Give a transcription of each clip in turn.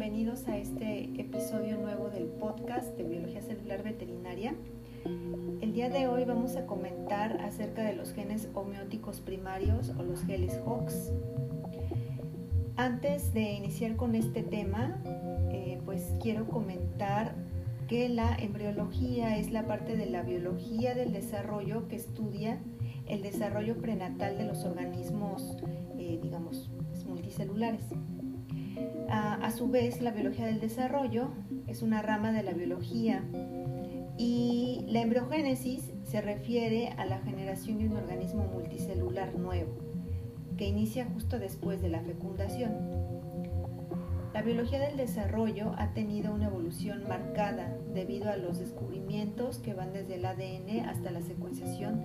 bienvenidos a este episodio nuevo del podcast de Biología Celular Veterinaria. El día de hoy vamos a comentar acerca de los genes homeóticos primarios o los genes HOX. Antes de iniciar con este tema, eh, pues quiero comentar que la embriología es la parte de la biología del desarrollo que estudia el desarrollo prenatal de los organismos, eh, digamos, multicelulares. A, su vez, la biología del desarrollo es una rama de la biología y la embriogénesis se refiere a la generación de un organismo multicelular nuevo que inicia justo después de la fecundación. La biología del desarrollo ha tenido una evolución marcada debido a los descubrimientos que van desde el ADN hasta la secuenciación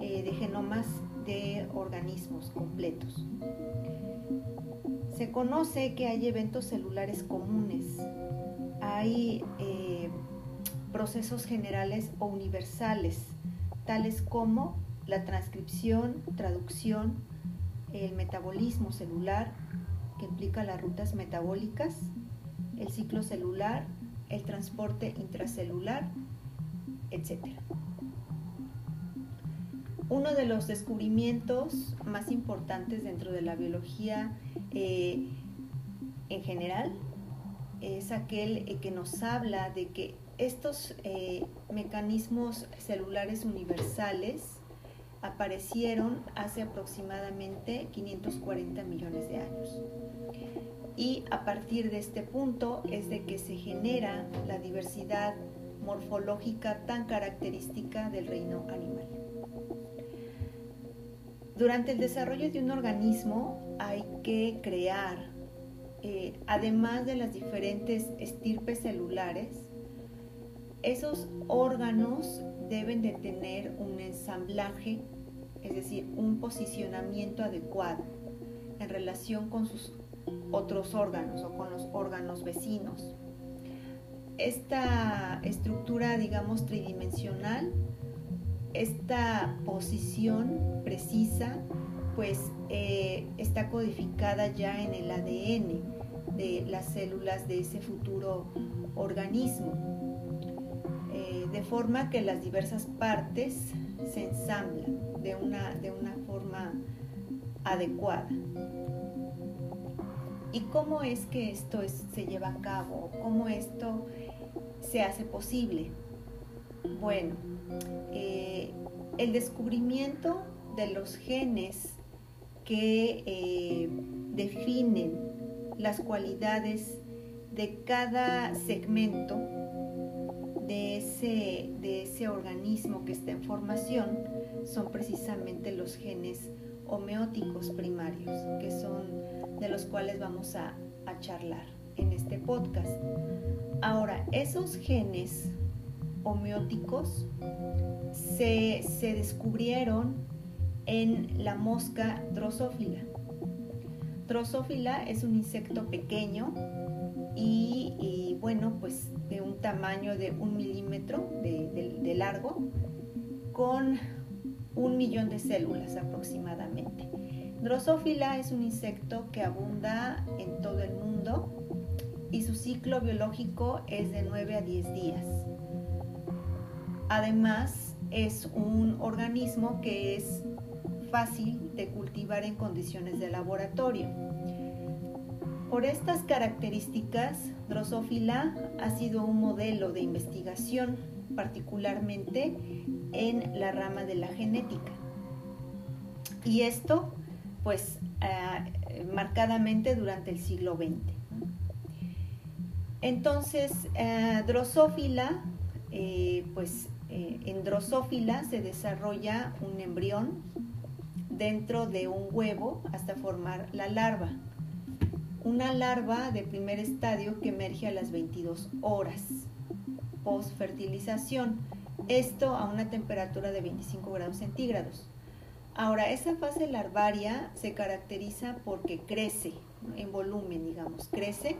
eh, de genomas de organismos completos. Se conoce que hay eventos celulares comunes, hay eh, procesos generales o universales, tales como la transcripción, traducción, el metabolismo celular, que implica las rutas metabólicas, el ciclo celular, el transporte intracelular, etc. Uno de los descubrimientos más importantes dentro de la biología eh, en general es aquel eh, que nos habla de que estos eh, mecanismos celulares universales aparecieron hace aproximadamente 540 millones de años. Y a partir de este punto es de que se genera la diversidad morfológica tan característica del reino animal. Durante el desarrollo de un organismo hay que crear, eh, además de las diferentes estirpes celulares, esos órganos deben de tener un ensamblaje, es decir, un posicionamiento adecuado en relación con sus otros órganos o con los órganos vecinos. Esta estructura, digamos, tridimensional esta posición precisa pues eh, está codificada ya en el ADN de las células de ese futuro organismo, eh, de forma que las diversas partes se ensamblan de una, de una forma adecuada. ¿Y cómo es que esto se lleva a cabo? ¿Cómo esto se hace posible? Bueno, eh, el descubrimiento de los genes que eh, definen las cualidades de cada segmento de ese, de ese organismo que está en formación son precisamente los genes homeóticos primarios, que son de los cuales vamos a, a charlar en este podcast. Ahora, esos genes homeóticos se, descubrieron en la mosca drosófila. Drosófila es un insecto pequeño y, bueno, pues de un tamaño de un milímetro de, largo con un millón de células aproximadamente. Drosófila es un insecto que abunda en todo el mundo y su ciclo biológico es de 9 a 10 días. Además, es un organismo que es fácil de cultivar en condiciones de laboratorio. Por estas características, Drosophila ha sido un modelo de investigación, particularmente en la rama de la genética. Y esto, pues, eh, marcadamente durante el siglo XX. Entonces, eh, Drosophila, pues, eh, en drosófila se desarrolla un embrión dentro de un huevo hasta formar la larva. Una larva de primer estadio que emerge a las 22 horas post fertilización. Esto a una temperatura de 25 grados centígrados. Ahora, esa fase larvaria se caracteriza porque crece en volumen, digamos, crece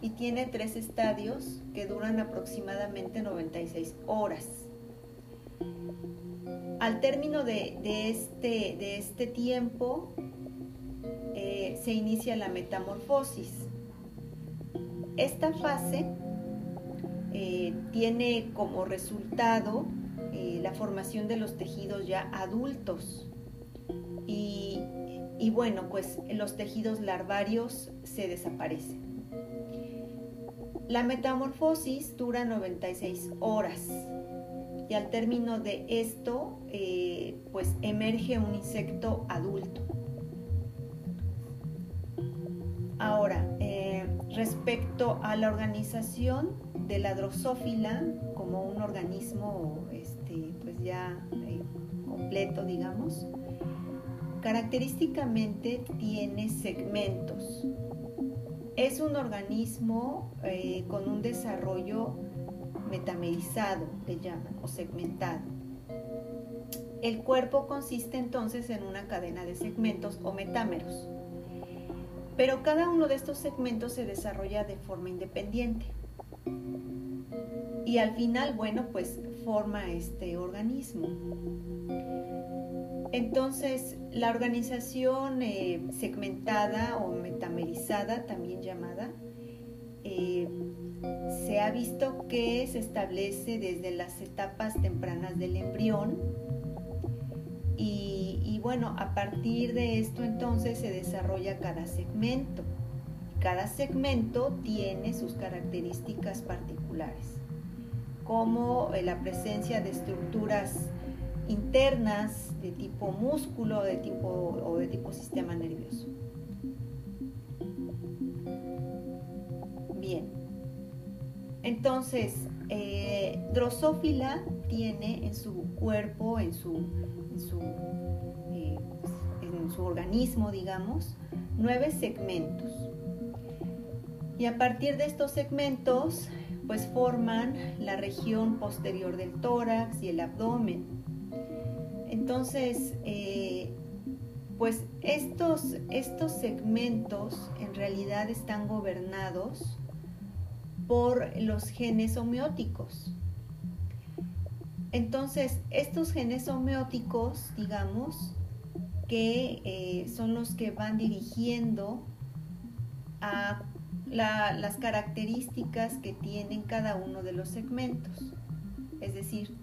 y tiene tres estadios que duran aproximadamente 96 horas. Al término de, este, de este, tiempo eh, se inicia la metamorfosis. esta fase eh, tiene como resultado eh, la formación de los tejidos ya adultos. Y, y bueno, pues los tejidos larvarios se desaparecen. La metamorfosis dura 96 horas y al término de esto, eh, pues emerge un insecto adulto. Ahora, eh, respecto a la organización de la drosófila como un organismo este, pues ya eh, completo, digamos, característicamente tiene segmentos. Es un organismo con un desarrollo metamerizado, le llaman, o segmentado. El cuerpo consiste entonces en una cadena de segmentos o metámeros, pero cada uno de estos segmentos se desarrolla de forma independiente. Y al final, bueno, pues forma este organismo. Entonces, la organización eh, segmentada o metamerizada, también llamada, ha visto que se establece desde las etapas tempranas del embrión y, bueno, a partir de esto entonces se desarrolla cada segmento. Cada segmento tiene sus características particulares, como eh, la presencia de estructuras internas de tipo músculo o de tipo sistema nervioso. Entonces, eh, Drosófila tiene en su cuerpo, en su, eh, en su, organismo, digamos, nueve segmentos. Y a partir de estos segmentos, pues forman la región posterior del tórax y el abdomen. Entonces, eh, pues estos, estos segmentos en realidad están gobernados por los genes homeóticos. Entonces, estos genes homeóticos, digamos, que eh, son los que van dirigiendo a las características que tienen cada uno de los segmentos. Es decir,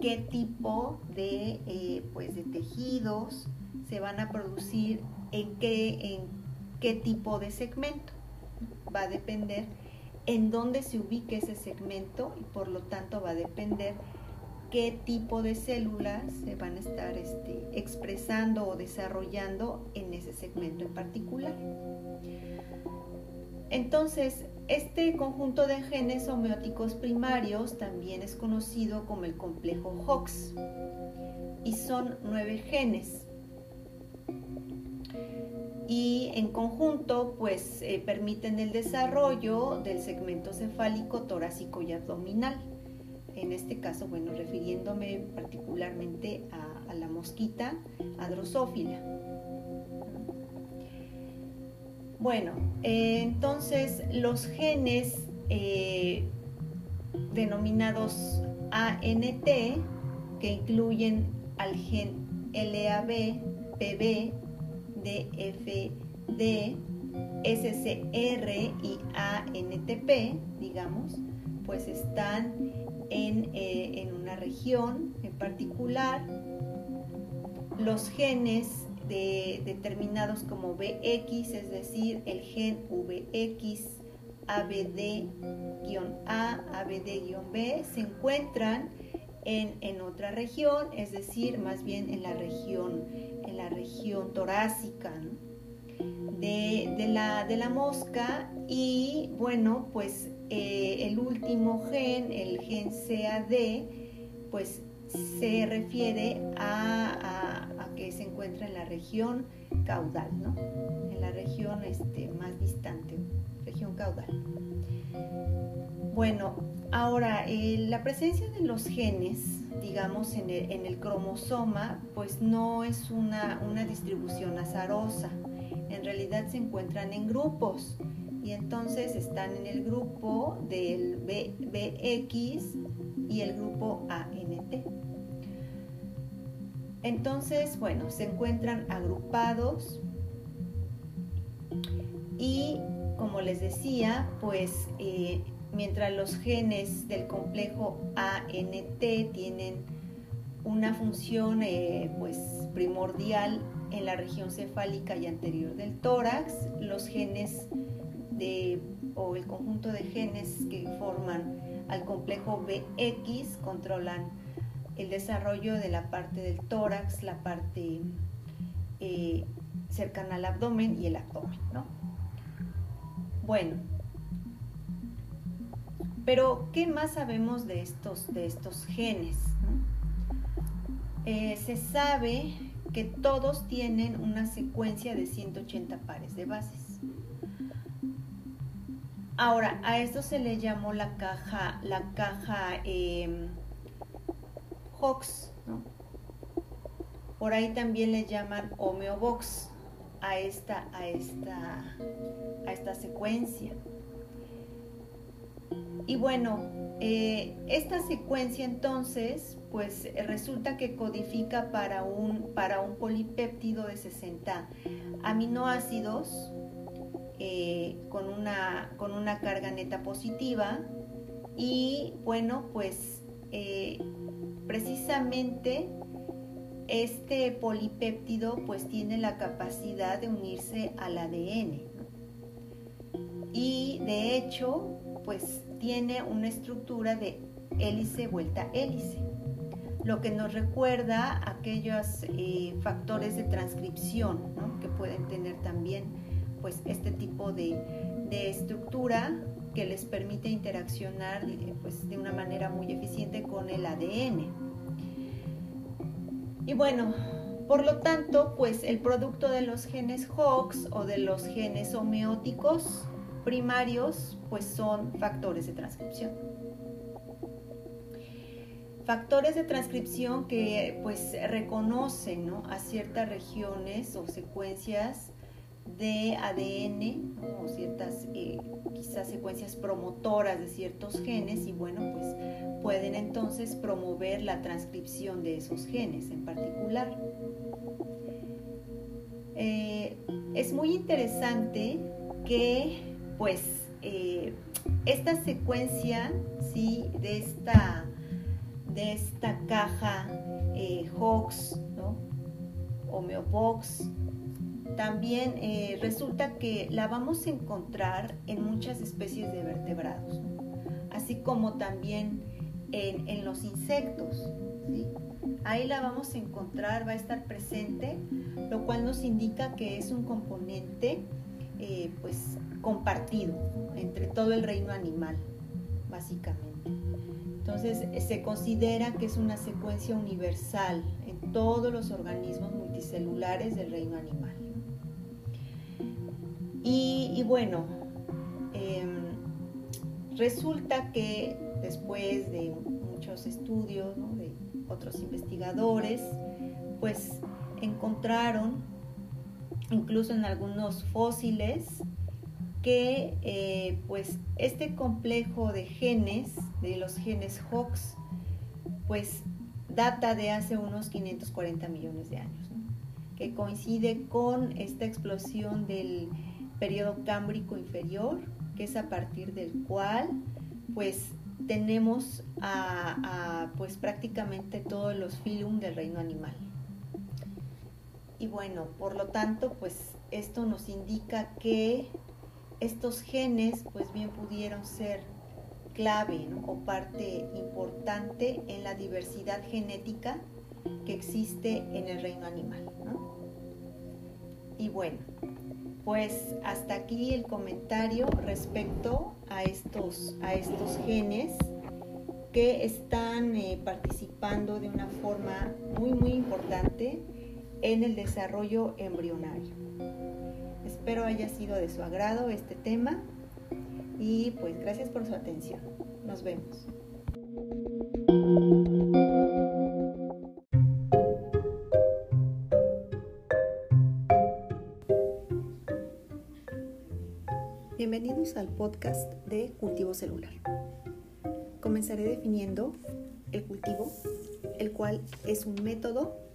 qué tipo de, eh, pues de tejidos se van a producir en qué, en qué tipo de segmento. Va a depender en dónde se ubique ese segmento y por lo tanto va a depender qué tipo de células se van a estar este, expresando o desarrollando en ese segmento en particular. Entonces, este conjunto de genes homeóticos primarios también es conocido como el complejo Hox y son nueve genes y en conjunto pues eh, permiten el desarrollo del segmento cefálico, torácico y abdominal. En este caso, bueno, refiriéndome particularmente a, la mosquita adrosófila. Bueno, eh, entonces los genes eh, denominados ANT, que incluyen al gen LAB, PB, DFD, SCR y ANTP, digamos, pues están en, eh, en una región en particular. Los genes de, determinados como VX, es decir, el gen VX, ABD-A, ABD-B, se encuentran en, otra región, es decir, más bien en la región, en la región torácica de, la, de, la, mosca y bueno, pues eh, el último gen, el gen CAD, pues se refiere a, a, que se encuentra en la región caudal, ¿no? En la región este, más distante, región caudal. Bueno, ahora, la presencia de los genes, digamos, en el, cromosoma, pues no es una, distribución azarosa. En realidad se encuentran en grupos y entonces están en el grupo del BX y el grupo ANT. Entonces, bueno, se encuentran agrupados y como les decía, pues eh, mientras los genes del complejo ANT tienen una función eh, pues primordial en la región cefálica y anterior del tórax, los genes de, o el conjunto de genes que forman al complejo BX controlan el desarrollo de la parte del tórax, la parte eh, cercana al abdomen y el abdomen, ¿no? Bueno, pero ¿qué más sabemos de estos, de estos genes? Eh, se sabe que todos tienen una secuencia de 180 pares de bases. Ahora, a esto se le llamó la caja, la caja eh, Hox. Por ahí también le llaman homeobox a esta, a esta, a esta secuencia. Y bueno, eh, esta secuencia entonces, pues resulta que codifica para un, para un polipéptido de 60 aminoácidos eh, con, una, con una carga neta positiva. Y bueno, pues eh, precisamente este polipéptido pues tiene la capacidad de unirse al ADN y de hecho pues tiene una estructura de hélice vuelta hélice lo que nos recuerda aquellos eh, factores de transcripción que pueden tener también pues este tipo de, de estructura que les permite interaccionar eh, pues, de una manera muy eficiente con el ADN. Y bueno, por lo tanto, pues el producto de los genes HOX o de los genes homeóticos primarios, pues son factores de transcripción. Factores de transcripción que pues reconocen a ciertas regiones o secuencias de ADN o ciertas eh, quizás secuencias promotoras de ciertos genes y bueno pues pueden entonces promover la transcripción de esos genes en particular. Eh, es muy interesante que pues eh, esta secuencia ¿sí? de esta de esta caja Hox, ¿no? Homeobox, también eh, resulta que la vamos a encontrar en muchas especies de vertebrados, así como también en, los insectos. Ahí la vamos a encontrar, va a estar presente, lo cual nos indica que es un componente eh, pues, compartido entre todo el reino animal, básicamente. Entonces se considera que es una secuencia universal en todos los organismos multicelulares del reino animal. Y, bueno, em, resulta que después de muchos estudios de otros investigadores, pues encontraron, incluso en algunos fósiles, que eh, pues este complejo de genes, de los genes HOX, pues data de hace unos 540 millones de años, que coincide con esta explosión del periodo cámbrico inferior, que es a partir del cual pues tenemos a, pues prácticamente todos los filum del reino animal. Y bueno, por lo tanto, pues esto nos indica que estos genes pues bien pudieron ser clave o parte importante en la diversidad genética que existe en el reino animal. Y bueno, pues hasta aquí el comentario respecto a estos, a estos genes que están eh, participando de una forma muy muy importante en el desarrollo embrionario. Espero haya sido de su agrado este tema y pues gracias por su atención. Nos vemos. Bienvenidos al podcast de cultivo celular. Comenzaré definiendo el cultivo, el cual es un método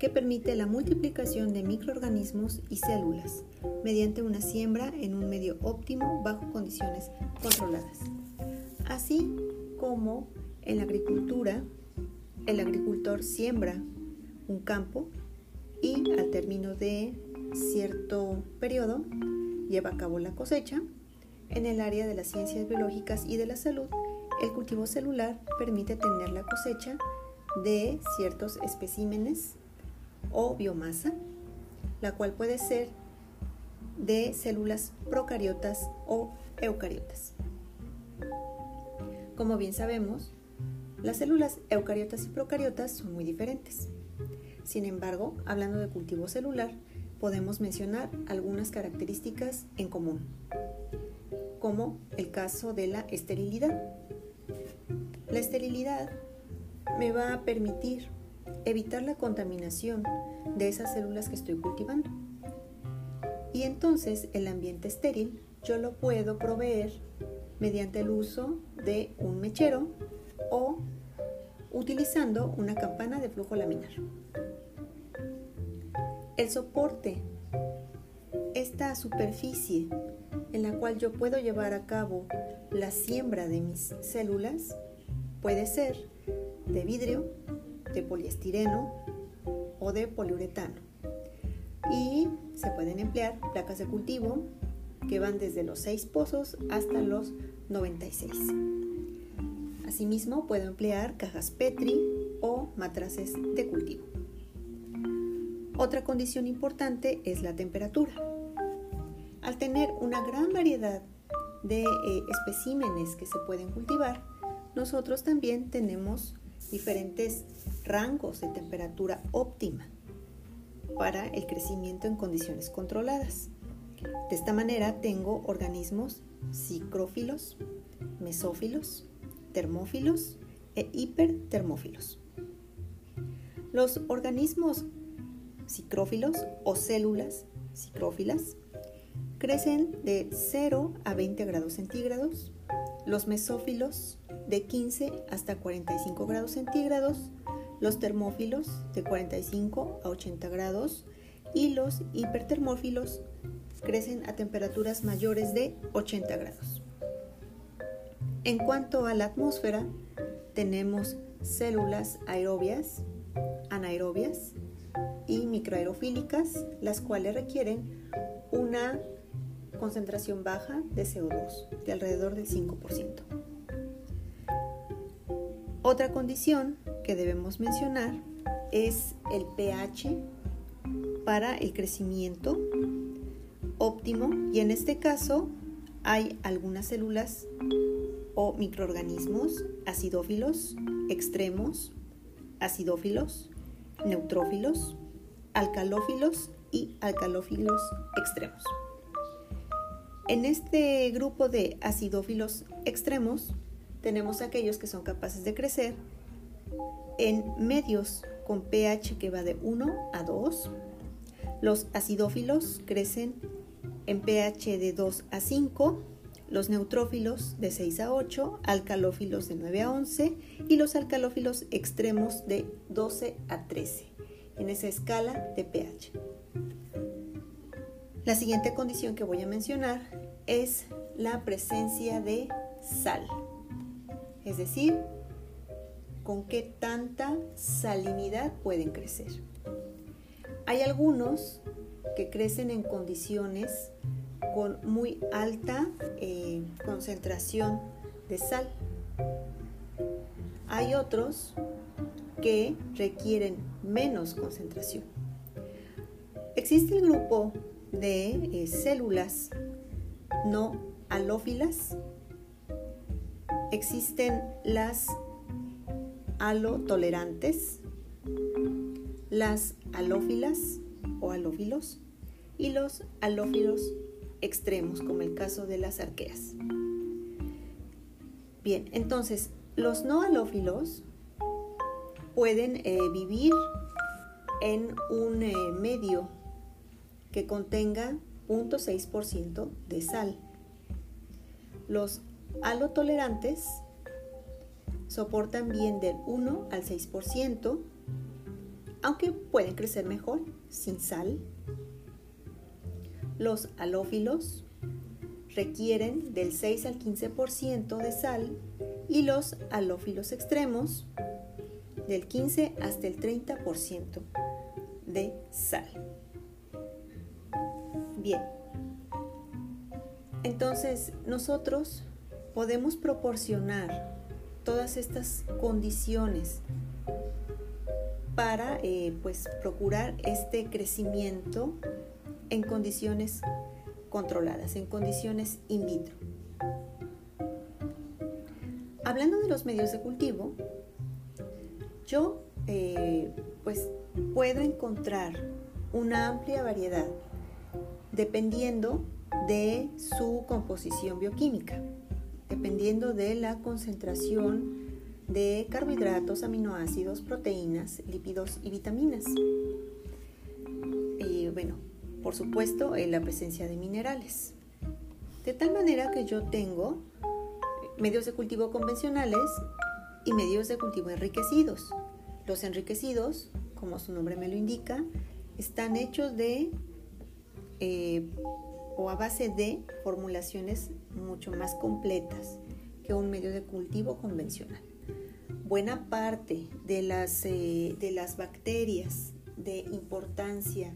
que permite la multiplicación de microorganismos y células mediante una siembra en un medio óptimo bajo condiciones controladas. Así como en la agricultura, el agricultor siembra un campo y al término de cierto periodo lleva a cabo la cosecha. En el área de las ciencias biológicas y de la salud, el cultivo celular permite tener la cosecha de ciertos especímenes o biomasa, la cual puede ser de células procariotas o eucariotas. Como bien sabemos, las células eucariotas y procariotas son muy diferentes. Sin embargo, hablando de cultivo celular, podemos mencionar algunas características en común, como el caso de la esterilidad. La esterilidad me va a permitir evitar la contaminación de esas células que estoy cultivando. Y entonces el ambiente estéril yo lo puedo proveer mediante el uso de un mechero o utilizando una campana de flujo laminar. El soporte, esta superficie en la cual yo puedo llevar a cabo la siembra de mis células, puede ser de vidrio, de poliestireno o de poliuretano. Y se pueden emplear placas de cultivo que van desde los 6 pozos hasta los 96. Asimismo, puedo emplear cajas Petri o matraces de cultivo. Otra condición importante es la temperatura. Al tener una gran variedad de eh, especímenes que se pueden cultivar, nosotros también tenemos diferentes rangos de temperatura óptima para el crecimiento en condiciones controladas. De esta manera tengo organismos psicrófilos, mesófilos, termófilos e hipertermófilos. Los organismos psicrófilos o células psicrófilas crecen de 0 a 20 grados centígrados, los mesófilos de 15 hasta 45 grados centígrados, los termófilos de 45 a 80 grados y los hipertermófilos crecen a temperaturas mayores de 80 grados. En cuanto a la atmósfera, tenemos células aerobias, anaerobias y microaerofílicas, las cuales requieren una concentración baja de CO2, de alrededor del 5%. Otra condición que debemos mencionar es el pH para el crecimiento óptimo y en este caso hay algunas células o microorganismos acidófilos extremos, acidófilos, neutrófilos, alcalófilos y alcalófilos extremos. En este grupo de acidófilos extremos tenemos aquellos que son capaces de crecer en medios con pH que va de 1 a 2. Los acidófilos crecen en pH de 2 a 5 los neutrófilos de 6 a 8, alcalófilos de 9 a 11 y los alcalófilos extremos de 12 a 13 en esa escala de pH. La siguiente condición que voy a mencionar es la presencia de sal, es decir, con qué tanta salinidad pueden crecer. Hay algunos que crecen en condiciones con muy alta eh, concentración de sal. Hay otros que requieren menos concentración. Existe el grupo de eh, células no halófilas. Existen las halotolerantes, las halófilas o halófilos y los halófilos extremos, como el caso de las arqueas. Bien, entonces, los no halófilos pueden eh, vivir en un eh, medio que contenga 0.6% de sal. Los halotolerantes soportan bien del 1 al 6%, aunque pueden crecer mejor sin sal. Los halófilos requieren del 6 al 15% de sal y los halófilos extremos del 15 hasta el 30% de sal. Bien, entonces nosotros podemos proporcionar todas estas condiciones para eh, pues procurar este crecimiento en condiciones controladas, en condiciones in vitro. Hablando de los medios de cultivo, yo eh, pues puedo encontrar una amplia variedad dependiendo de su composición bioquímica, dependiendo de la concentración de carbohidratos, aminoácidos, proteínas, lípidos y vitaminas. Y bueno, por supuesto, en la presencia de minerales. De tal manera que yo tengo medios de cultivo convencionales y medios de cultivo enriquecidos. Los enriquecidos, como su nombre me lo indica, están hechos de eh, o a base de formulaciones mucho más completas que un medio de cultivo convencional. Buena parte de las, eh, de las bacterias de importancia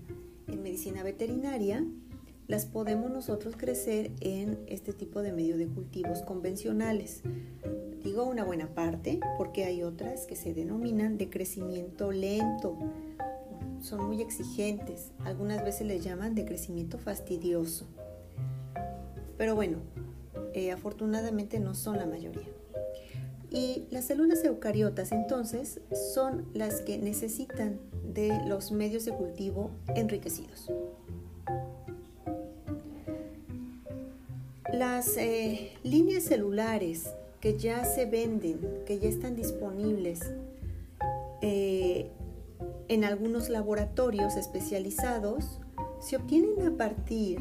en medicina veterinaria las podemos nosotros crecer en este tipo de medio de cultivos convencionales. Digo una buena parte porque hay otras que se denominan de crecimiento lento. Son muy exigentes. Algunas veces les llaman de crecimiento fastidioso. Pero bueno, eh, afortunadamente no son la mayoría. Y las células eucariotas entonces son las que necesitan de los medios de cultivo enriquecidos. Las eh, líneas celulares que ya se venden, que ya están disponibles eh, en algunos laboratorios especializados, se obtienen a partir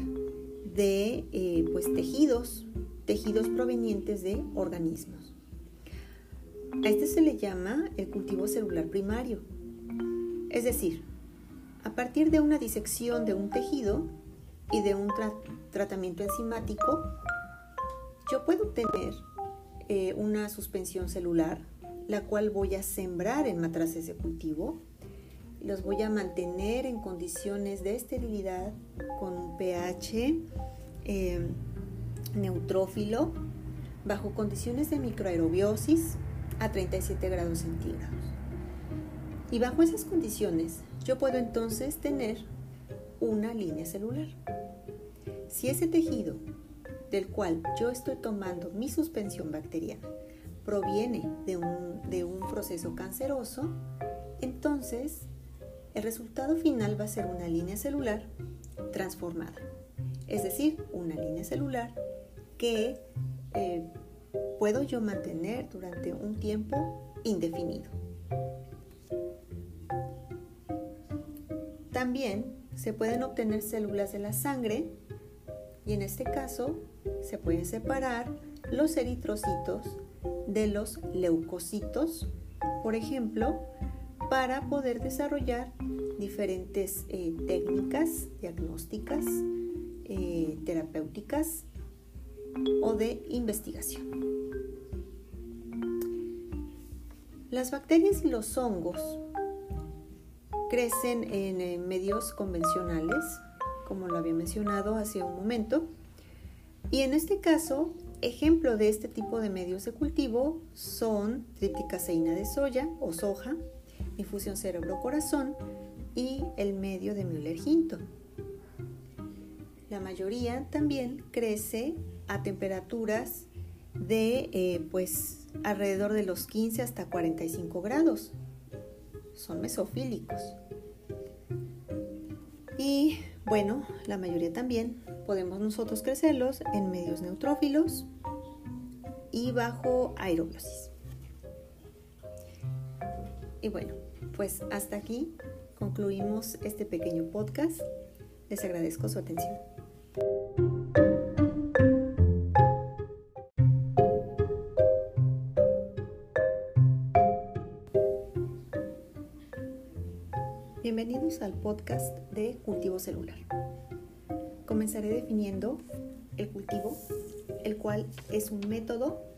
de eh, pues, tejidos, tejidos provenientes de organismos. A este se le llama el cultivo celular primario. Es decir, a partir de una disección de un tejido y de un tratamiento enzimático, yo puedo obtener eh, una suspensión celular, la cual voy a sembrar en matraces de cultivo. Los voy a mantener en condiciones de esterilidad con un pH eh, neutrófilo, bajo condiciones de microaerobiosis a 37 grados centígrados. Y bajo esas condiciones yo puedo entonces tener una línea celular. Si ese tejido del cual yo estoy tomando mi suspensión bacteriana proviene de un, de un proceso canceroso, entonces el resultado final va a ser una línea celular transformada. Es decir, una línea celular que eh, puedo yo mantener durante un tiempo indefinido. También se pueden obtener células de la sangre y en este caso se pueden separar los eritrocitos de los leucocitos, por ejemplo, para poder desarrollar diferentes eh, técnicas diagnósticas, eh, terapéuticas o de investigación. Las bacterias y los hongos crecen en medios convencionales como lo había mencionado hace un momento. Y en este caso, ejemplo de este tipo de medios de cultivo son tripticaseína de soya o soja, infusión cerebro-corazón y el medio de Müller-Hinton. La mayoría también crece a temperaturas de eh, pues alrededor de los 15 hasta 45 grados. Son mesofílicos. Y bueno, la mayoría también podemos nosotros crecerlos en medios neutrófilos y bajo aerobiosis. Y bueno, pues hasta aquí concluimos este pequeño podcast. Les agradezco su atención. Bienvenidos al podcast de cultivo celular. Comenzaré definiendo el cultivo, el cual es un método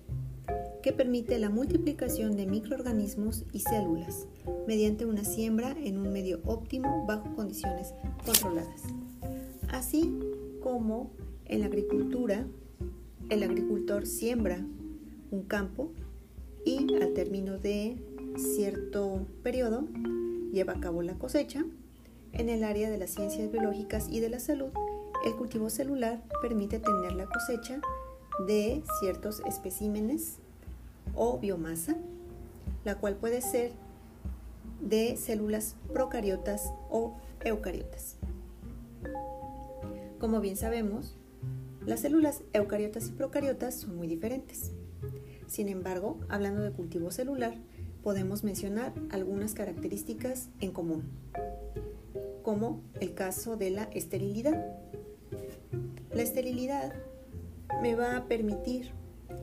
que permite la multiplicación de microorganismos y células mediante una siembra en un medio óptimo bajo condiciones controladas. Así como en la agricultura, el agricultor siembra un campo y al término de cierto periodo lleva a cabo la cosecha. En el área de las ciencias biológicas y de la salud, el cultivo celular permite tener la cosecha de ciertos especímenes o biomasa, la cual puede ser de células procariotas o eucariotas. Como bien sabemos, las células eucariotas y procariotas son muy diferentes. Sin embargo, hablando de cultivo celular, podemos mencionar algunas características en común, como el caso de la esterilidad. La esterilidad me va a permitir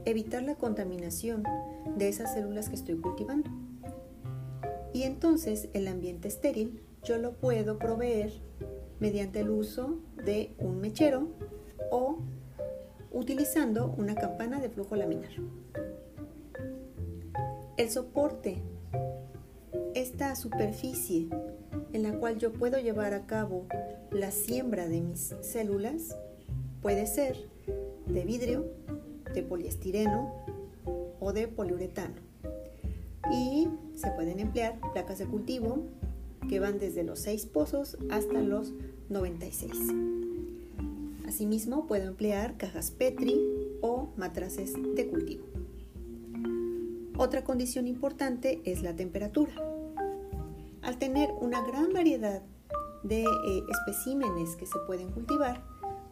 evitar la contaminación de esas células que estoy cultivando. Y entonces el ambiente estéril yo lo puedo proveer mediante el uso de un mechero o utilizando una campana de flujo laminar. El soporte, esta superficie en la cual yo puedo llevar a cabo la siembra de mis células, puede ser de vidrio, de poliestireno o de poliuretano. Y se pueden emplear placas de cultivo que van desde los 6 pozos hasta los 96. Asimismo, puedo emplear cajas Petri o matraces de cultivo. Otra condición importante es la temperatura. Al tener una gran variedad de eh, especímenes que se pueden cultivar,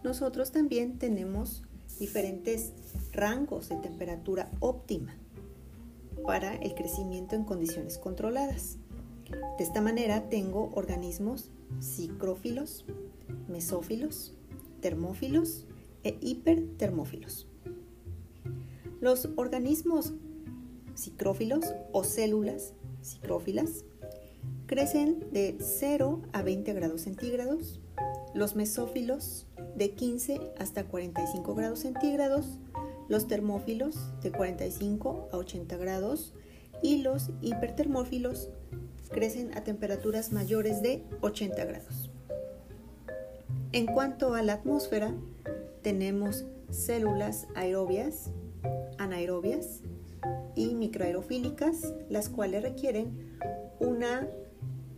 nosotros también tenemos diferentes rangos de temperatura óptima para el crecimiento en condiciones controladas. De esta manera tengo organismos psicrófilos, mesófilos, termófilos e hipertermófilos. Los organismos psicrófilos o células psicrófilas crecen de 0 a 20 grados centígrados, los mesófilos de 15 hasta 45 grados centígrados, los termófilos de 45 a 80 grados y los hipertermófilos crecen a temperaturas mayores de 80 grados. En cuanto a la atmósfera, tenemos células aerobias, anaerobias y microaerofílicas, las cuales requieren una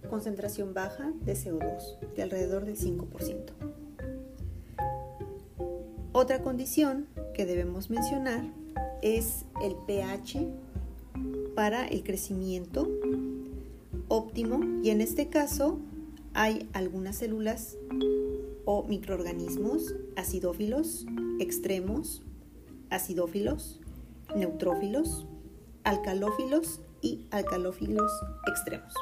concentración baja de CO2, de alrededor del 5%. Otra condición que debemos mencionar es el pH para el crecimiento óptimo y en este caso hay algunas células o microorganismos acidófilos extremos, acidófilos, neutrófilos, alcalófilos y alcalófilos extremos.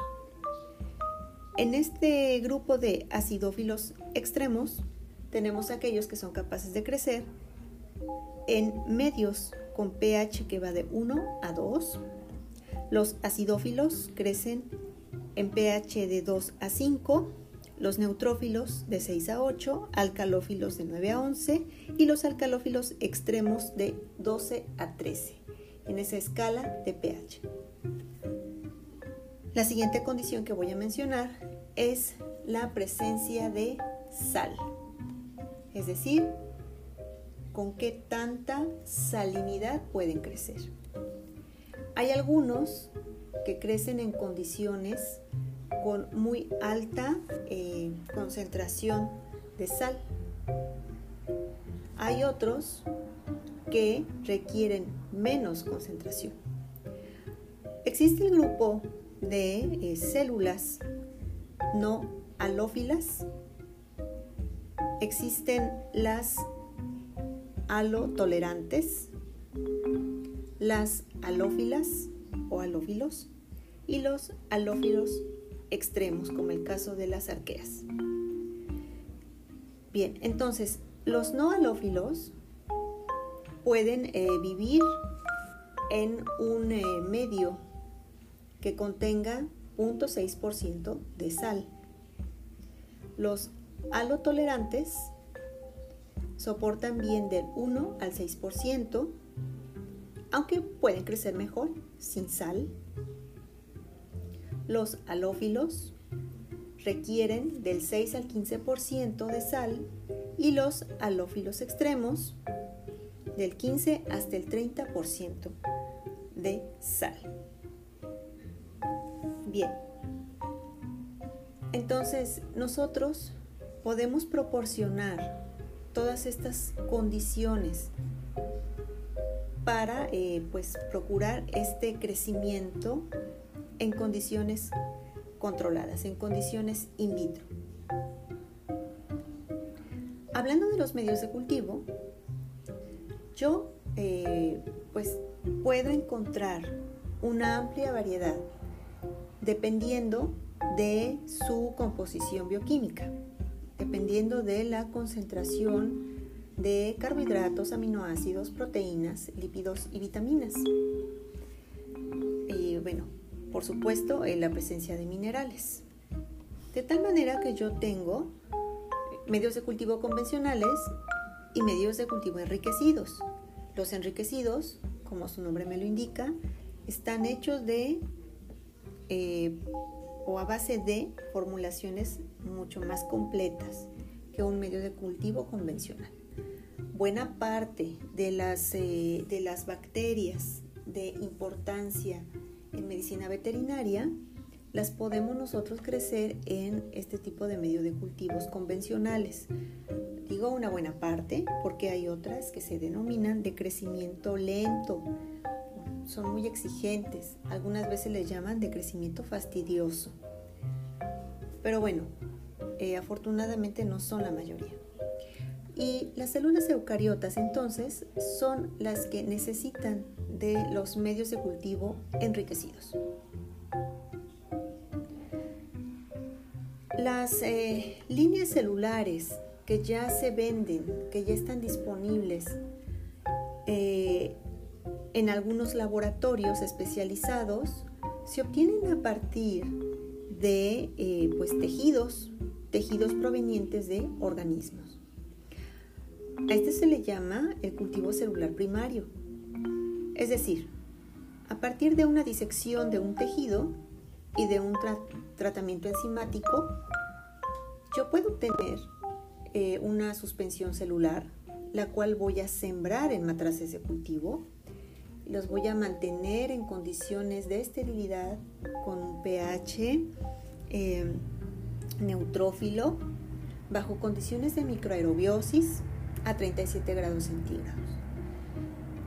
En este grupo de acidófilos extremos tenemos aquellos que son capaces de crecer en medios con pH que va de 1 a 2. Los acidófilos crecen en pH de 2 a 5, los neutrófilos de 6 a 8, alcalófilos de 9 a 11 y los alcalófilos extremos de 12 a 13 en esa escala de pH. La siguiente condición que voy a mencionar es la presencia de sal, es decir, con qué tanta salinidad pueden crecer. Hay algunos que crecen en condiciones con muy alta eh, concentración de sal. Hay otros que requieren menos concentración. Existe el grupo de eh, células no halófilas. Existen las halotolerantes, las halófilas o halófilos y los halófilos extremos, como el caso de las arqueas. Bien, entonces los no halófilos pueden eh, vivir en un eh, medio que contenga 0.6% de sal Los halotolerantes soportan bien del 1 al 6%, aunque pueden crecer mejor sin sal. Los halófilos requieren del 6 al 15% de sal y los halófilos extremos del 15 hasta el 30% de sal. Bien, entonces nosotros podemos proporcionar todas estas condiciones para eh, pues procurar este crecimiento en condiciones controladas, en condiciones in vitro. Hablando de los medios de cultivo, yo eh, pues puedo encontrar una amplia variedad dependiendo de su composición bioquímica, dependiendo de la concentración de carbohidratos, aminoácidos, proteínas, lípidos y vitaminas. Y bueno, por supuesto, en la presencia de minerales. De tal manera que yo tengo medios de cultivo convencionales y medios de cultivo enriquecidos. Los enriquecidos, como su nombre me lo indica, están hechos de eh, o a base de formulaciones mucho más completas que un medio de cultivo convencional. Buena parte de las, eh, de las bacterias de importancia en medicina veterinaria las podemos nosotros crecer en este tipo de medio de cultivos convencionales. Digo una buena parte porque hay otras que se denominan de crecimiento lento. Son muy exigentes. Algunas veces les llaman de crecimiento fastidioso. Pero bueno, eh, afortunadamente no son la mayoría. Y las células eucariotas entonces son las que necesitan de los medios de cultivo enriquecidos. Las eh, líneas celulares que ya se venden, que ya están disponibles eh, en algunos laboratorios especializados, se obtienen a partir de eh, pues, tejidos, tejidos provenientes de organismos. A este se le llama el cultivo celular primario. Es decir, a partir de una disección de un tejido y de un tratamiento enzimático, yo puedo obtener eh, una suspensión celular, la cual voy a sembrar en matraces de cultivo. Los voy a mantener en condiciones de esterilidad con un pH em, neutrófilo bajo condiciones de microaerobiosis a 37 grados centígrados.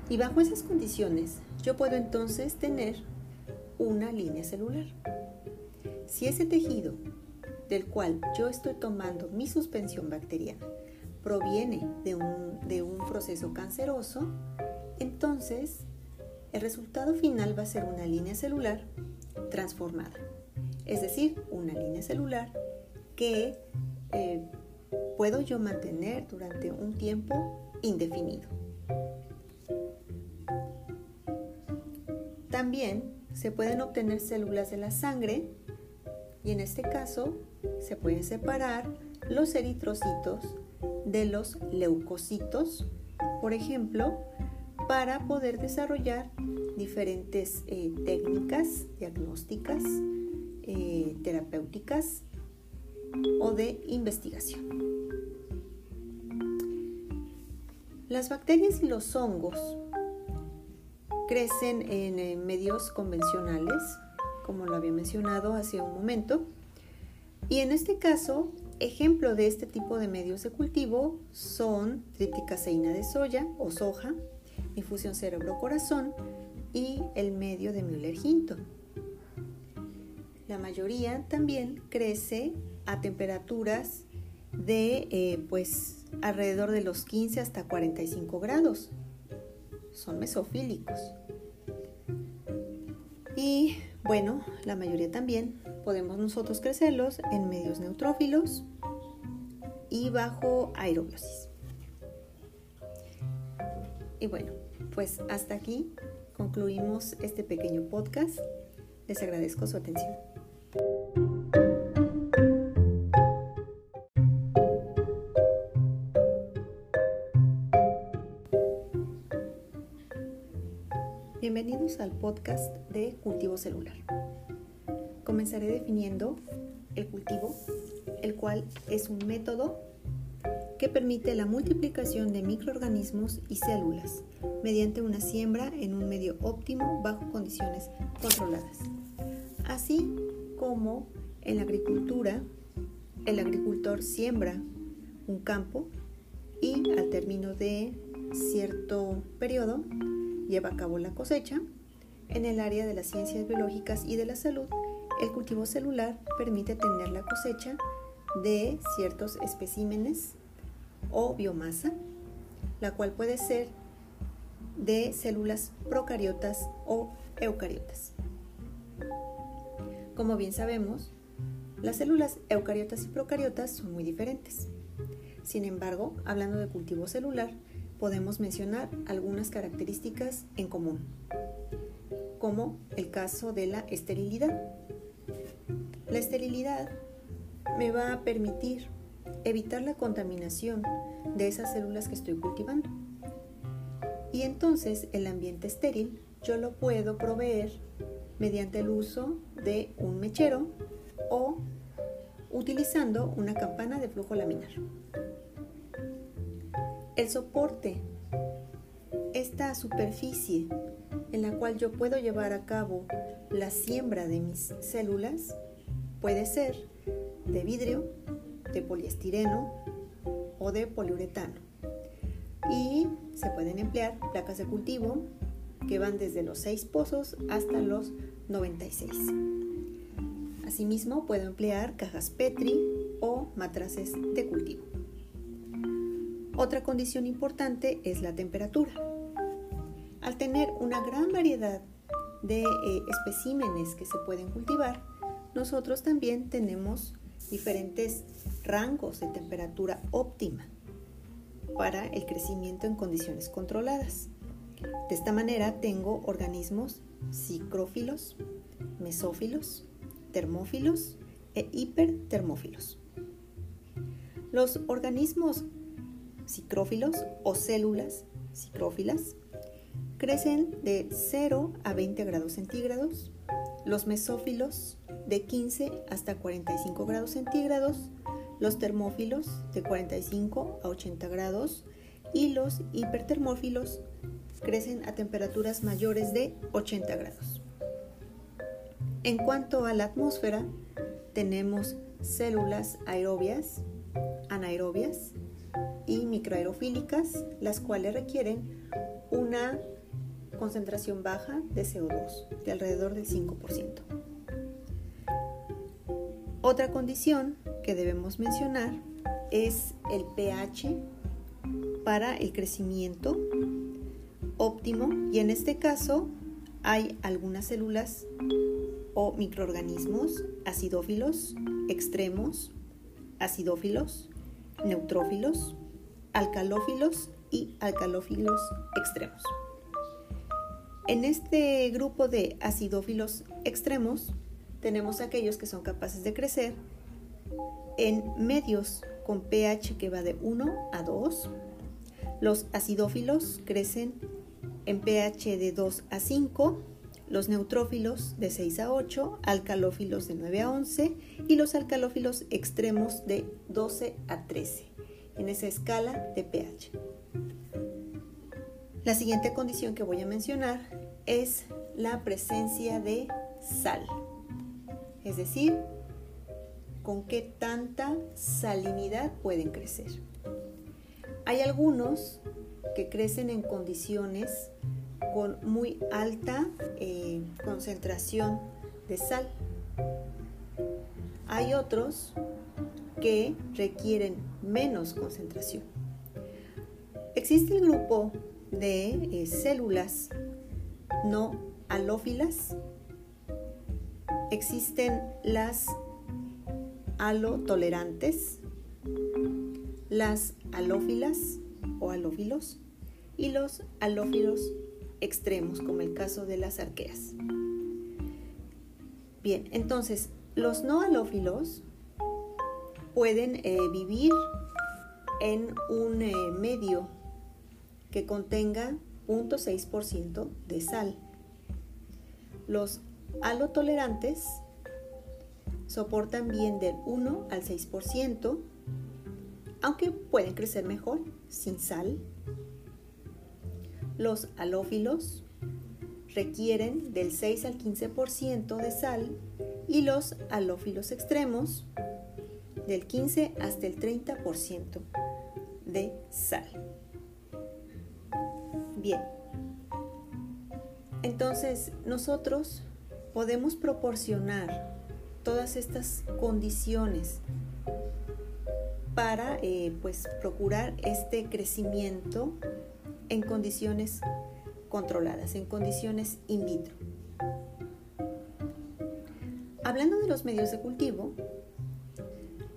Y bajo esas condiciones yo puedo entonces tener una línea celular. Si ese tejido del cual yo estoy tomando mi suspensión bacteriana proviene de un, de un proceso canceroso, entonces el resultado final va a ser una línea celular transformada. Es decir, una línea celular que eh, puedo yo mantener durante un tiempo indefinido. También se pueden obtener células de la sangre y en este caso se pueden separar los eritrocitos de los leucocitos, por ejemplo, para poder desarrollar diferentes eh, técnicas diagnósticas, eh, terapéuticas o de investigación. Las bacterias y los hongos crecen en eh, medios convencionales, como lo había mencionado hace un momento, y en este caso, ejemplo de este tipo de medios de cultivo son tripticaseína de soya o soja, infusión cerebro-corazón y el medio de Müller-Hinton. La mayoría también crece a temperaturas de eh, pues alrededor de los 15 hasta 45 grados. Son mesofílicos. Y bueno, la mayoría también podemos nosotros crecerlos en medios neutrófilos y bajo aerobiosis. Y bueno, pues hasta aquí concluimos este pequeño podcast. Les agradezco su atención. Bienvenidos al podcast de cultivo celular. Comenzaré definiendo el cultivo, el cual es un método que permite la multiplicación de microorganismos y células mediante una siembra en un medio óptimo bajo condiciones controladas. Así como en la agricultura, el agricultor siembra un campo y al término de cierto periodo lleva a cabo la cosecha. En el área de las ciencias biológicas y de la salud, el cultivo celular permite tener la cosecha de ciertos especímenes o biomasa, la cual puede ser de células procariotas o eucariotas. Como bien sabemos, las células eucariotas y procariotas son muy diferentes. Sin embargo, hablando de cultivo celular, podemos mencionar algunas características en común, como el caso de la esterilidad. La esterilidad me va a permitir evitar la contaminación de esas células que estoy cultivando. Y entonces el ambiente estéril yo lo puedo proveer mediante el uso de un mechero o utilizando una campana de flujo laminar. El soporte, esta superficie en la cual yo puedo llevar a cabo la siembra de mis células, puede ser de vidrio, de poliestireno o de poliuretano. Y se pueden emplear placas de cultivo que van desde los 6 pozos hasta los 96. Asimismo, puedo emplear cajas Petri o matraces de cultivo. Otra condición importante es la temperatura. Al tener una gran variedad de eh, especímenes que se pueden cultivar, nosotros también tenemos diferentes rangos de temperatura óptima para el crecimiento en condiciones controladas. De esta manera tengo organismos psicrófilos, mesófilos, termófilos e hipertermófilos. Los organismos psicrófilos o células psicrófilas crecen de 0 a 20 grados centígrados, los mesófilos de 15 hasta 45 grados centígrados, los termófilos de 45 a 80 grados y los hipertermófilos crecen a temperaturas mayores de 80 grados. En cuanto a la atmósfera, tenemos células aerobias, anaerobias, y microaerofílicas, las cuales requieren una concentración baja de CO2, de alrededor del 5%. Otra condición que debemos mencionar es el pH para el crecimiento óptimo y en este caso hay algunas células o microorganismos acidófilos extremos, acidófilos, neutrófilos, alcalófilos y alcalófilos extremos. En este grupo de acidófilos extremos tenemos aquellos que son capaces de crecer en medios con pH que va de 1 a 2. Los acidófilos crecen en pH de 2 a 5, los neutrófilos de 6 a 8, alcalófilos de 9 a 11 y los alcalófilos extremos de 12 a 13 en esa escala de pH. La siguiente condición que voy a mencionar es la presencia de sal, es decir, con qué tanta salinidad pueden crecer. Hay algunos que crecen en condiciones con muy alta eh, concentración de sal. Hay otros que requieren menos concentración. Existe el grupo de eh, células no halófilas. Existen las halotolerantes, las halófilas o halófilos y los halófilos extremos, como el caso de las arqueas. Bien, entonces los no halófilos pueden eh, vivir en un eh, medio que contenga 0.6% de sal, Los halotolerantes soportan bien del 1 al 6%, aunque pueden crecer mejor sin sal. Los halófilos requieren del 6 al 15% de sal y los halófilos extremos del 15 hasta el 30% de sal. Bien, entonces nosotros podemos proporcionar todas estas condiciones para eh, pues procurar este crecimiento en condiciones controladas, en condiciones in vitro. Hablando de los medios de cultivo,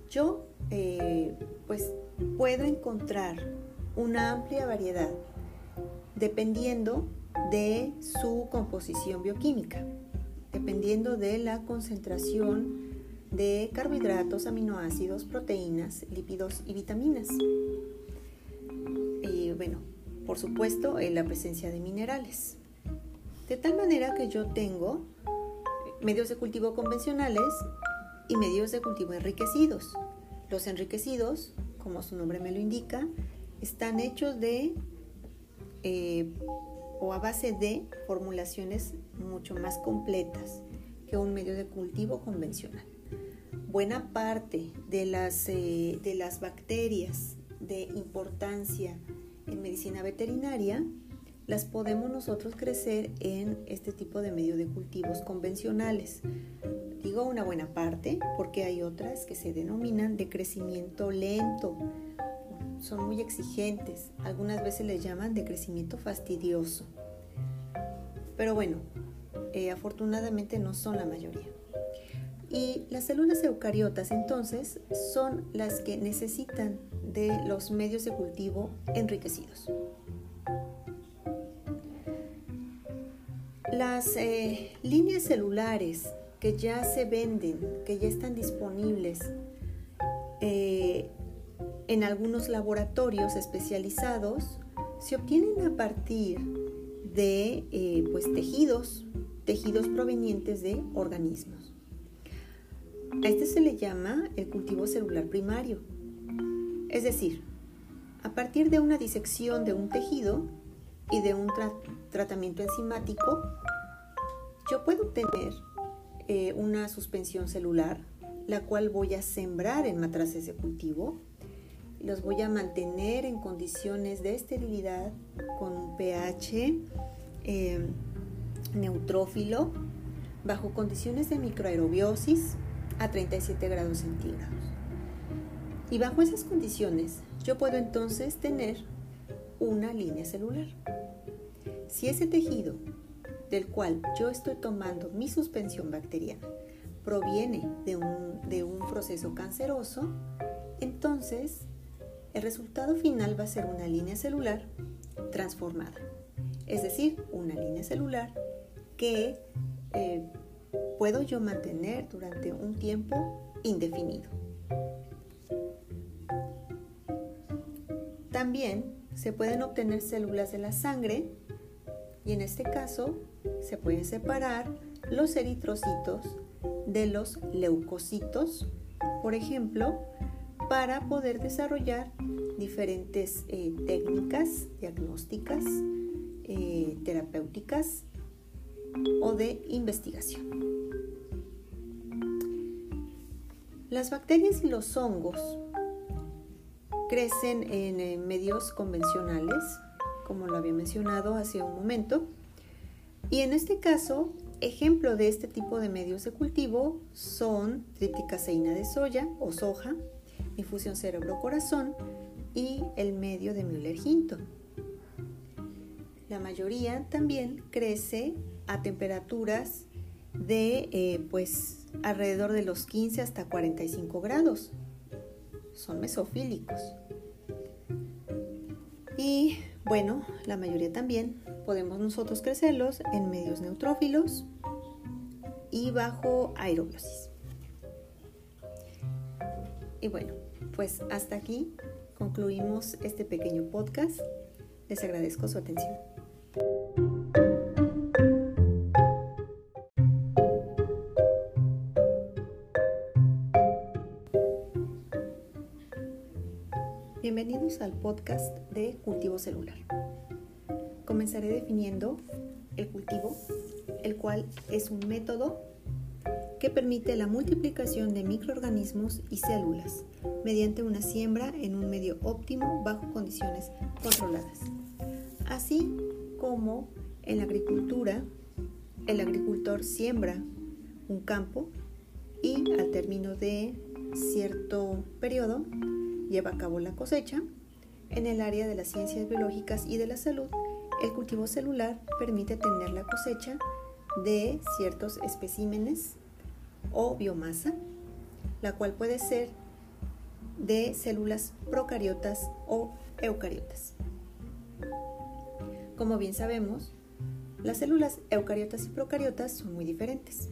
yo eh, pues puedo encontrar una amplia variedad dependiendo de su composición bioquímica, dependiendo de la concentración de carbohidratos, aminoácidos, proteínas, lípidos y vitaminas. Y bueno, por supuesto, la presencia de minerales. De tal manera que yo tengo medios de cultivo convencionales y medios de cultivo enriquecidos. Los enriquecidos, como su nombre me lo indica, están hechos de eh, o a base de formulaciones mucho más completas que un medio de cultivo convencional. Buena parte de las, eh, de las bacterias de importancia en medicina veterinaria las podemos nosotros crecer en este tipo de medio de cultivos convencionales. Digo una buena parte porque hay otras que se denominan de crecimiento lento. Son muy exigentes. Algunas veces les llaman de crecimiento fastidioso. Pero bueno, eh, afortunadamente no son la mayoría. Y las células eucariotas entonces son las que necesitan de los medios de cultivo enriquecidos. Las eh, líneas celulares que ya se venden, que ya están disponibles eh, en algunos laboratorios especializados, se obtienen a partir de eh, pues, tejidos, tejidos provenientes de organismos. A este se le llama el cultivo celular primario. Es decir, a partir de una disección de un tejido y de un tratamiento enzimático, yo puedo obtener eh, una suspensión celular, la cual voy a sembrar en matraces de cultivo. Los voy a mantener en condiciones de esterilidad con un pH em, neutrófilo bajo condiciones de microaerobiosis a 37 grados centígrados. Y bajo esas condiciones yo puedo entonces tener una línea celular. Si ese tejido del cual yo estoy tomando mi suspensión bacteriana proviene de un, de un proceso canceroso, entonces el resultado final va a ser una línea celular transformada. Es decir, una línea celular que eh, puedo yo mantener durante un tiempo indefinido. También se pueden obtener células de la sangre y en este caso se pueden separar los eritrocitos de los leucocitos, por ejemplo, para poder desarrollar diferentes eh, técnicas diagnósticas, eh, terapéuticas o de investigación. Las bacterias y los hongos crecen en medios convencionales, como lo había mencionado hace un momento, y en este caso, ejemplo de este tipo de medios de cultivo son triplicaseína de soya o soja, infusión cerebro-corazón y el medio de Müller-Hinton. La mayoría también crece a temperaturas de eh, pues alrededor de los 15 hasta 45 grados. Son mesofílicos. Y bueno, la mayoría también podemos nosotros crecerlos en medios neutrófilos y bajo aerobiosis. Y bueno, pues hasta aquí concluimos este pequeño podcast. Les agradezco su atención. Bienvenidos al podcast de cultivo celular. Comenzaré definiendo el cultivo, el cual es un método que permite la multiplicación de microorganismos y células mediante una siembra en un medio óptimo bajo condiciones controladas. Así como en la agricultura, el agricultor siembra un campo y al término de cierto periodo lleva a cabo la cosecha. En el área de las ciencias biológicas y de la salud, el cultivo celular permite tener la cosecha de ciertos especímenes o biomasa, la cual puede ser de células procariotas o eucariotas. Como bien sabemos, las células eucariotas y procariotas son muy diferentes.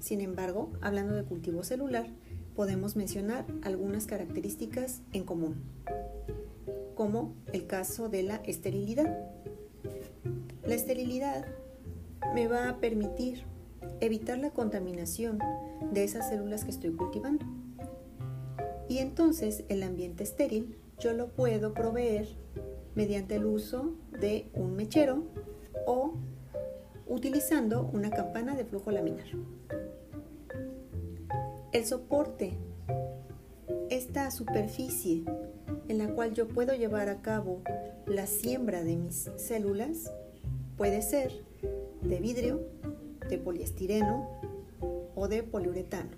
Sin embargo, hablando de cultivo celular, podemos mencionar algunas características en común, como el caso de la esterilidad. La esterilidad me va a permitir evitar la contaminación de esas células que estoy cultivando. Y entonces el ambiente estéril yo lo puedo proveer mediante el uso de un mechero o utilizando una campana de flujo laminar. El soporte, esta superficie en la cual yo puedo llevar a cabo la siembra de mis células, puede ser de vidrio, de poliestireno o de poliuretano.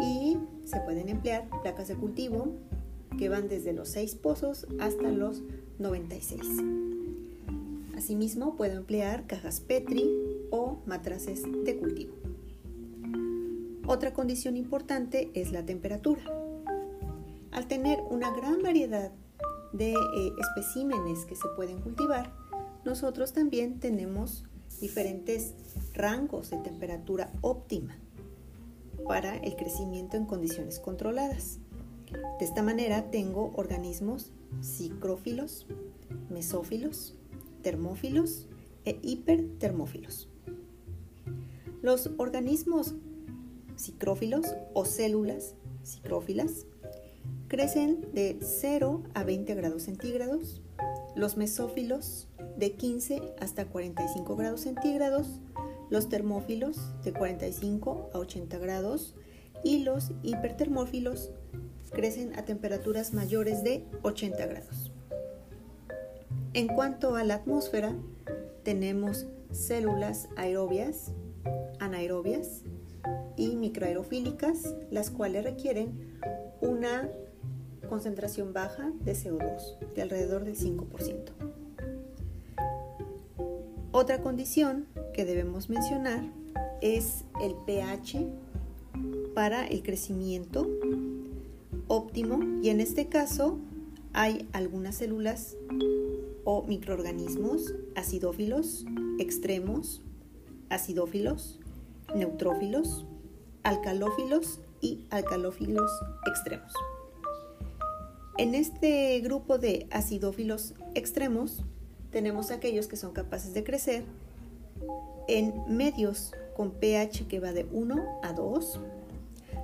Y se pueden emplear placas de cultivo que van desde los 6 pozos hasta los 96. Asimismo, puedo emplear cajas Petri o matraces de cultivo. Otra condición importante es la temperatura. Al tener una gran variedad de eh, especímenes que se pueden cultivar, nosotros también tenemos diferentes rangos de temperatura óptima para el crecimiento en condiciones controladas. De esta manera tengo organismos cicrófilos, mesófilos, termófilos e hipertermófilos. Los organismos cicrófilos o células cicrófilas crecen de 0 a 20 grados centígrados, los mesófilos de 15 hasta 45 grados centígrados, los termófilos de 45 a 80 grados y los hipertermófilos crecen a temperaturas mayores de 80 grados. En cuanto a la atmósfera, tenemos células aerobias, anaerobias, y microaerofílicas, las cuales requieren una concentración baja de CO2, de alrededor del 5%. Otra condición que debemos mencionar es el pH para el crecimiento óptimo y en este caso hay algunas células o microorganismos acidófilos extremos, acidófilos, neutrófilos, alcalófilos y alcalófilos extremos. En este grupo de acidófilos extremos tenemos aquellos que son capaces de crecer en medios con pH que va de 1 a 2.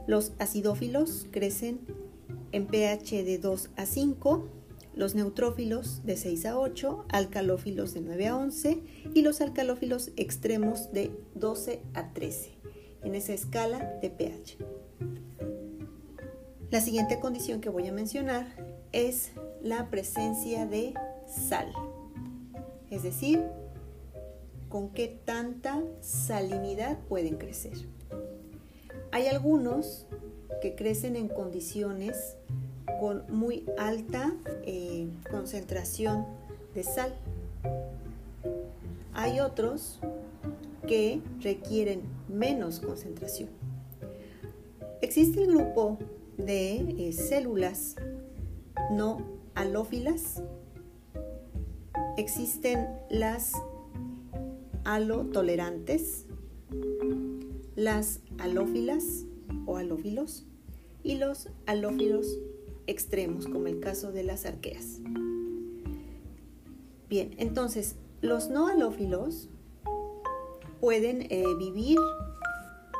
Los acidófilos crecen en pH de 2 a 5, los neutrófilos de 6 a 8, alcalófilos de 9 a 11 y los alcalófilos extremos de 12 a 13 en esa escala de pH. La siguiente condición que voy a mencionar es la presencia de sal, es decir, con qué tanta salinidad pueden crecer. Hay algunos que crecen en condiciones con muy alta eh, concentración de sal. Hay otros que requieren menos concentración. Existe el grupo de eh, células no halófilas. Existen las halotolerantes, las halófilas o halófilos y los halófilos extremos, como el caso de las arqueas. Bien, entonces los no halófilos pueden eh, vivir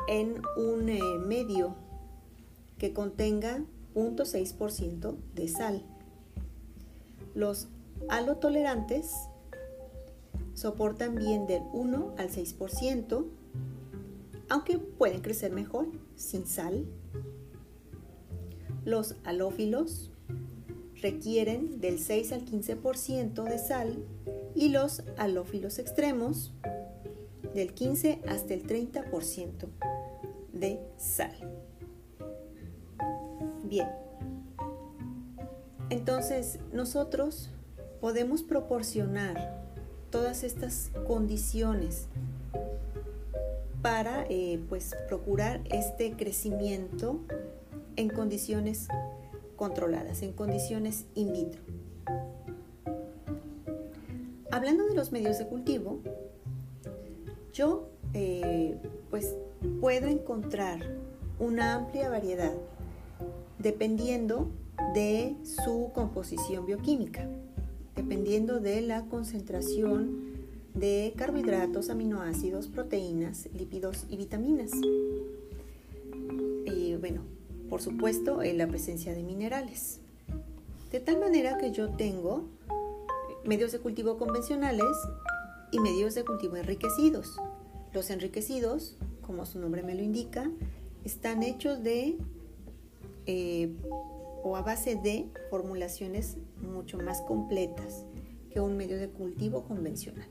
en un eh, medio que contenga 0.6% de sal, Los halotolerantes soportan bien del 1 al 6%, aunque pueden crecer mejor sin sal. Los halófilos requieren del 6 al 15% de sal y los halófilos extremos del 15 hasta el 30% de sal. Bien, entonces nosotros podemos proporcionar todas estas condiciones para eh, pues procurar este crecimiento en condiciones controladas, en condiciones in vitro. Hablando de los medios de cultivo, yo eh, pues puedo encontrar una amplia variedad dependiendo de su composición bioquímica, dependiendo de la concentración de carbohidratos, aminoácidos, proteínas, lípidos y vitaminas. Y bueno, por supuesto, en la presencia de minerales. De tal manera que yo tengo medios de cultivo convencionales y medios de cultivo enriquecidos. Los enriquecidos, como su nombre me lo indica, están hechos de eh, o a base de formulaciones mucho más completas que un medio de cultivo convencional.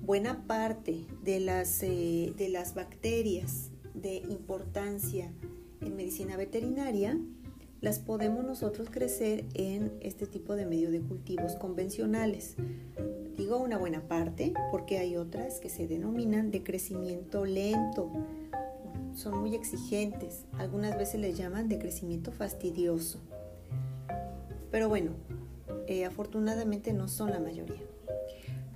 Buena parte de las, eh, de las bacterias de importancia en medicina veterinaria las podemos nosotros crecer en este tipo de medio de cultivos convencionales. Digo una buena parte porque hay otras que se denominan de crecimiento lento son muy exigentes, algunas veces les llaman de crecimiento fastidioso. Pero bueno, eh, afortunadamente no son la mayoría.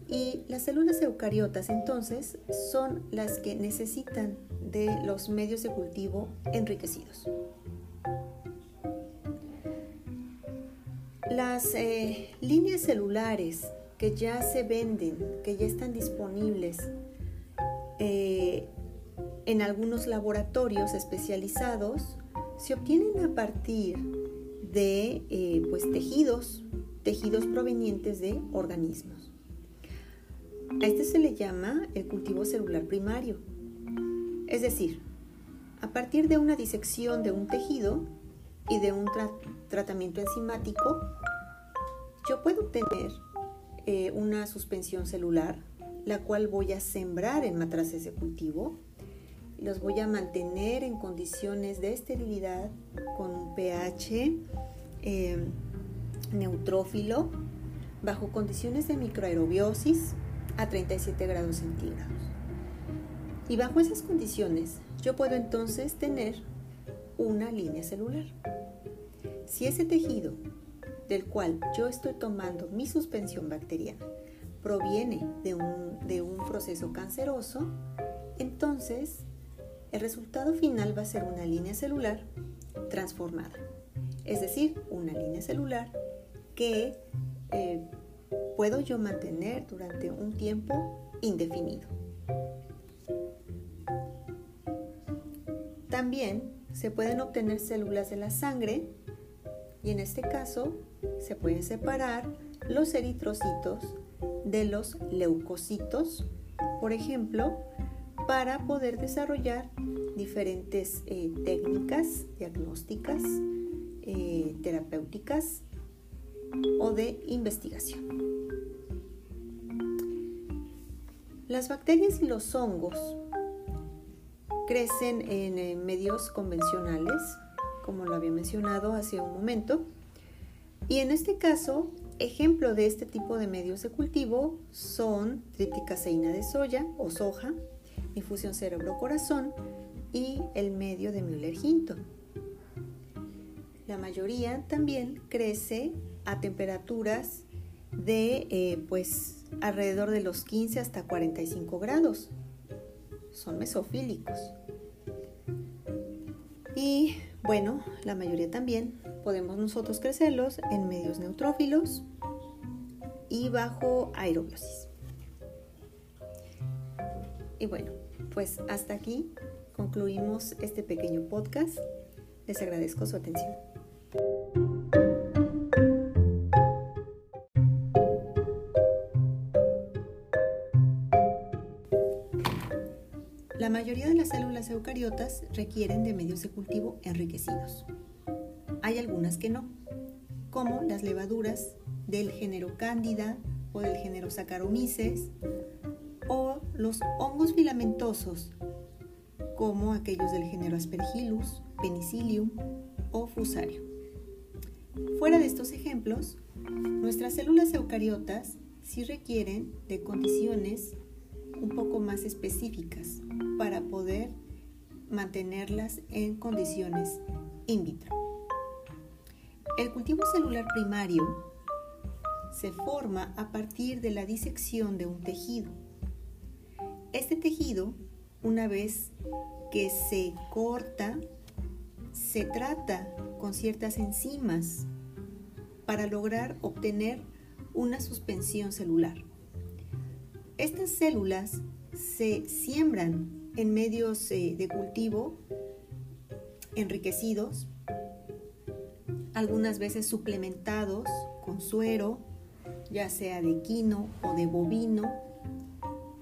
Y las células eucariotas entonces son las que necesitan de los medios de cultivo enriquecidos. Las eh, líneas celulares que ya se venden, que ya están disponibles, eh, en algunos laboratorios especializados se obtienen a partir de eh, pues, tejidos, tejidos provenientes de organismos. A este se le llama el cultivo celular primario. Es decir, a partir de una disección de un tejido y de un tratamiento enzimático, yo puedo obtener eh, una suspensión celular, la cual voy a sembrar en matraces de cultivo los voy a mantener en condiciones de esterilidad con un pH eh, neutrófilo bajo condiciones de microaerobiosis a 37 grados centígrados. Y bajo esas condiciones yo puedo entonces tener una línea celular. Si ese tejido del cual yo estoy tomando mi suspensión bacteriana proviene de un, de un proceso canceroso, entonces el resultado final va a ser una línea celular transformada, es decir, una línea celular que eh, puedo yo mantener durante un tiempo indefinido. También se pueden obtener células de la sangre y en este caso se pueden separar los eritrocitos de los leucocitos, por ejemplo, para poder desarrollar diferentes eh, técnicas diagnósticas, eh, terapéuticas o de investigación. Las bacterias y los hongos crecen en medios convencionales, como lo había mencionado hace un momento, y en este caso, ejemplo de este tipo de medios de cultivo son triplicaseína de soya o soja, infusión cerebro-corazón y el medio de Müller-Hinton. La mayoría también crece a temperaturas de eh, pues alrededor de los 15 hasta 45 grados. Son mesofílicos. Y bueno, la mayoría también podemos nosotros crecerlos en medios neutrófilos y bajo aerobiosis. Y bueno, pues hasta aquí concluimos este pequeño podcast. Les agradezco su atención. La mayoría de las células eucariotas requieren de medios de cultivo enriquecidos. Hay algunas que no, como las levaduras del género Cándida o del género Saccharomyces, o los hongos filamentosos como aquellos del género Aspergillus, Penicillium o Fusarium. Fuera de estos ejemplos, nuestras células eucariotas sí requieren de condiciones un poco más específicas para poder mantenerlas en condiciones in vitro. El cultivo celular primario se forma a partir de la disección de un tejido. Este tejido, una vez que se corta, se trata con ciertas enzimas para lograr obtener una suspensión celular. Estas células se siembran en medios eh, de cultivo enriquecidos, algunas veces suplementados con suero, ya sea de quino o de bovino,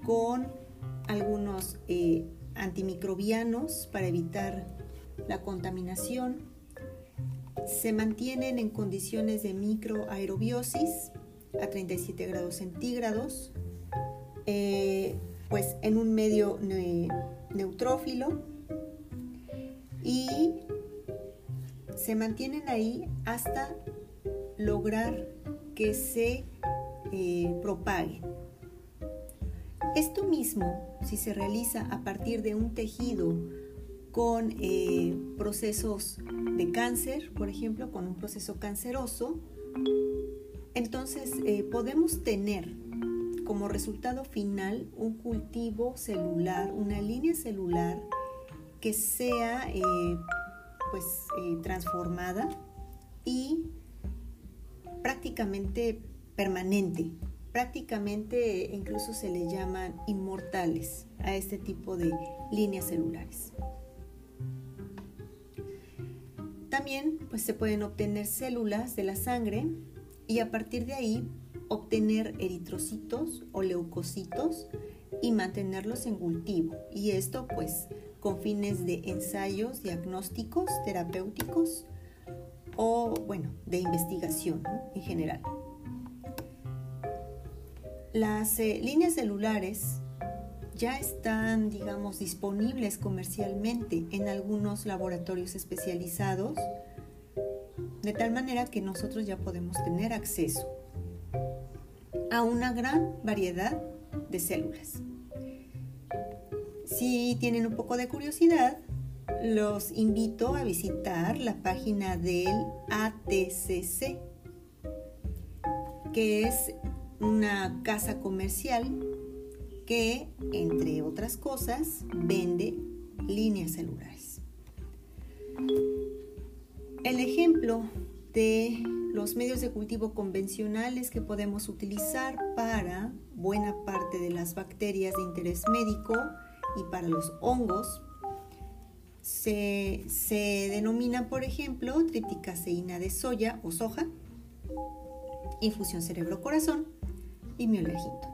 con algunos eh, antimicrobianos para evitar la contaminación. Se mantienen en condiciones de microaerobiosis a 37 grados centígrados eh, pues en un medio neutrófilo y se mantienen ahí hasta lograr que se eh, propaguen. Esto mismo, si se realiza a partir de un tejido con eh, procesos de cáncer, por ejemplo, con un proceso canceroso, entonces podemos tener como resultado final un cultivo celular, una línea celular que sea eh, pues eh, transformada y prácticamente permanente. Prácticamente incluso se le llaman inmortales a este tipo de líneas celulares. También pues, se pueden obtener células de la sangre y a partir de ahí obtener eritrocitos o leucocitos y mantenerlos en cultivo. Y esto pues con fines de ensayos diagnósticos, terapéuticos o bueno, de investigación en general. Las eh, líneas celulares ya están, digamos, disponibles comercialmente en algunos laboratorios especializados, de tal manera que nosotros ya podemos tener acceso a una gran variedad de células. Si tienen un poco de curiosidad, los invito a visitar la página del ATCC, que es una casa comercial que, entre otras cosas, vende líneas celulares. El ejemplo de los medios de cultivo convencionales que podemos utilizar para buena parte de las bacterias de interés médico y para los hongos se, denominan, por ejemplo, tripticaseína de soya o soja, infusión cerebro-corazón y miolergito.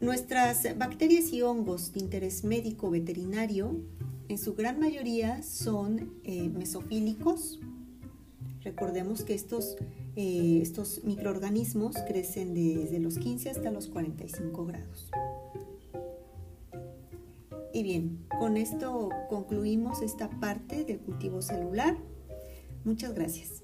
Nuestras bacterias y hongos de interés médico veterinario en su gran mayoría son eh, mesofílicos. Recordemos que estos, eh, estos microorganismos crecen desde los 15 hasta los 45 grados. Y bien, con esto concluimos esta parte del cultivo celular. Muchas gracias.